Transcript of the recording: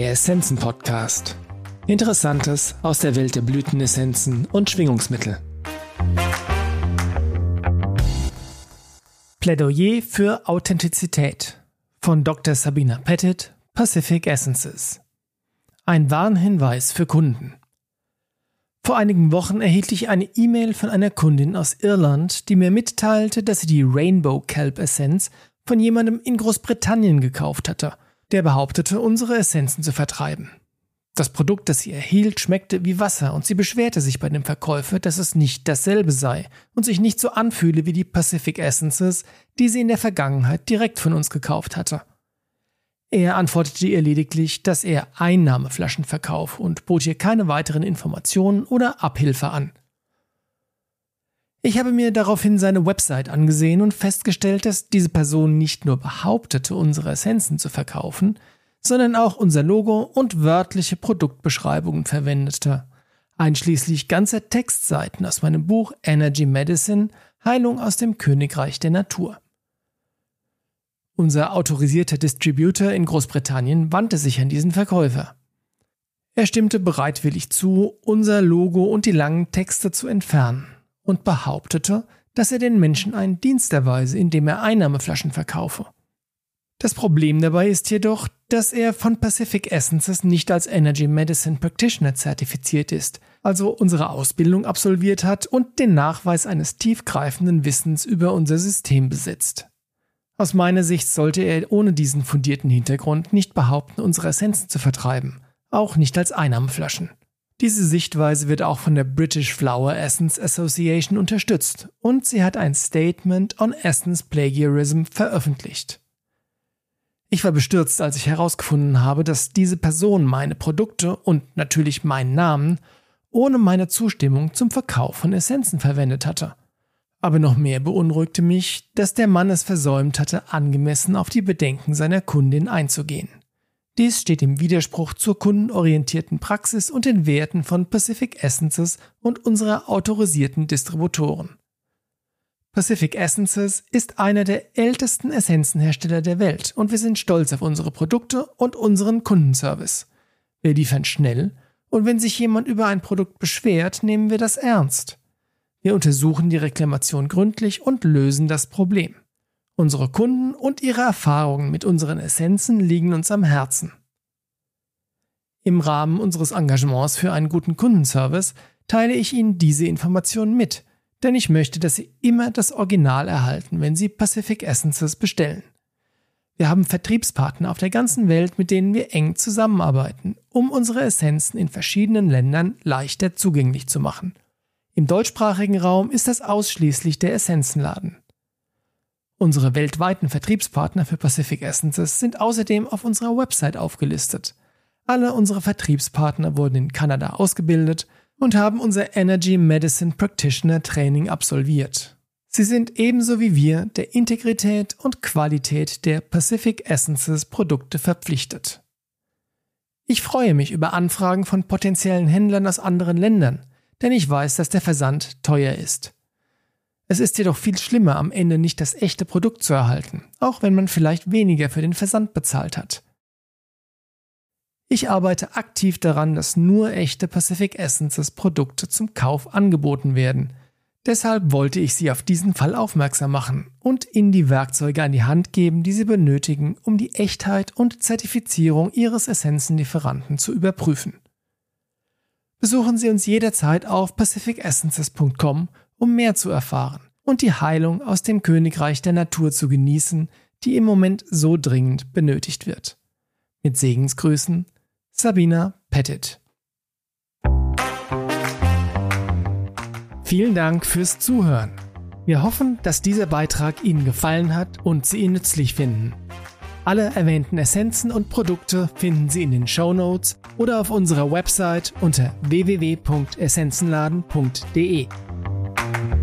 Der Essenzen Podcast. Interessantes aus der Welt der Blütenessenzen und Schwingungsmittel. Plädoyer für Authentizität von Dr. Sabina Pettit, Pacific Essences. Ein Warnhinweis für Kunden. Vor einigen Wochen erhielt ich eine E-Mail von einer Kundin aus Irland, die mir mitteilte, dass sie die Rainbow Kelp Essenz von jemandem in Großbritannien gekauft hatte, der behauptete, unsere Essenzen zu vertreiben. Das Produkt, das sie erhielt, schmeckte wie Wasser und sie beschwerte sich bei dem Verkäufer, dass es nicht dasselbe sei und sich nicht so anfühle wie die Pacific Essences, die sie in der Vergangenheit direkt von uns gekauft hatte. Er antwortete ihr lediglich, dass er Einnahmeflaschen verkaufe und bot ihr keine weiteren Informationen oder Abhilfe an. Ich habe mir daraufhin seine Website angesehen und festgestellt, dass diese Person nicht nur behauptete, unsere Essenzen zu verkaufen, sondern auch unser Logo und wörtliche Produktbeschreibungen verwendete, einschließlich ganzer Textseiten aus meinem Buch Energy Medicine Heilung aus dem Königreich der Natur. Unser autorisierter Distributor in Großbritannien wandte sich an diesen Verkäufer. Er stimmte bereitwillig zu, unser Logo und die langen Texte zu entfernen und behauptete, dass er den Menschen einen Dienst erweise, indem er Einnahmeflaschen verkaufe. Das Problem dabei ist jedoch, dass er von Pacific Essences nicht als Energy Medicine Practitioner zertifiziert ist, also unsere Ausbildung absolviert hat und den Nachweis eines tiefgreifenden Wissens über unser System besitzt. Aus meiner Sicht sollte er ohne diesen fundierten Hintergrund nicht behaupten, unsere Essenzen zu vertreiben, auch nicht als Einnahmeflaschen. Diese Sichtweise wird auch von der British Flower Essence Association unterstützt und sie hat ein Statement on Essence Plagiarism veröffentlicht. Ich war bestürzt, als ich herausgefunden habe, dass diese Person meine Produkte und natürlich meinen Namen ohne meine Zustimmung zum Verkauf von Essenzen verwendet hatte. Aber noch mehr beunruhigte mich, dass der Mann es versäumt hatte, angemessen auf die Bedenken seiner Kundin einzugehen. Dies steht im Widerspruch zur kundenorientierten Praxis und den Werten von Pacific Essences und unserer autorisierten Distributoren. Pacific Essences ist einer der ältesten Essenzenhersteller der Welt und wir sind stolz auf unsere Produkte und unseren Kundenservice. Wir liefern schnell und wenn sich jemand über ein Produkt beschwert, nehmen wir das ernst. Wir untersuchen die Reklamation gründlich und lösen das Problem. Unsere Kunden und ihre Erfahrungen mit unseren Essenzen liegen uns am Herzen. Im Rahmen unseres Engagements für einen guten Kundenservice teile ich Ihnen diese Informationen mit, denn ich möchte, dass Sie immer das Original erhalten, wenn Sie Pacific Essences bestellen. Wir haben Vertriebspartner auf der ganzen Welt, mit denen wir eng zusammenarbeiten, um unsere Essenzen in verschiedenen Ländern leichter zugänglich zu machen im deutschsprachigen Raum ist das ausschließlich der Essenzenladen. Unsere weltweiten Vertriebspartner für Pacific Essences sind außerdem auf unserer Website aufgelistet. Alle unsere Vertriebspartner wurden in Kanada ausgebildet und haben unser Energy Medicine Practitioner Training absolviert. Sie sind ebenso wie wir der Integrität und Qualität der Pacific Essences Produkte verpflichtet. Ich freue mich über Anfragen von potenziellen Händlern aus anderen Ländern, denn ich weiß, dass der Versand teuer ist. Es ist jedoch viel schlimmer, am Ende nicht das echte Produkt zu erhalten, auch wenn man vielleicht weniger für den Versand bezahlt hat. Ich arbeite aktiv daran, dass nur echte Pacific Essences Produkte zum Kauf angeboten werden. Deshalb wollte ich Sie auf diesen Fall aufmerksam machen und Ihnen die Werkzeuge an die Hand geben, die Sie benötigen, um die Echtheit und Zertifizierung Ihres Essenzenlieferanten zu überprüfen. Besuchen Sie uns jederzeit auf pacificessences.com, um mehr zu erfahren und die Heilung aus dem Königreich der Natur zu genießen, die im Moment so dringend benötigt wird. Mit Segensgrüßen, Sabina Pettit. Vielen Dank fürs Zuhören. Wir hoffen, dass dieser Beitrag Ihnen gefallen hat und Sie ihn nützlich finden. Alle erwähnten Essenzen und Produkte finden Sie in den Show Notes oder auf unserer Website unter www.essenzenladen.de. thank you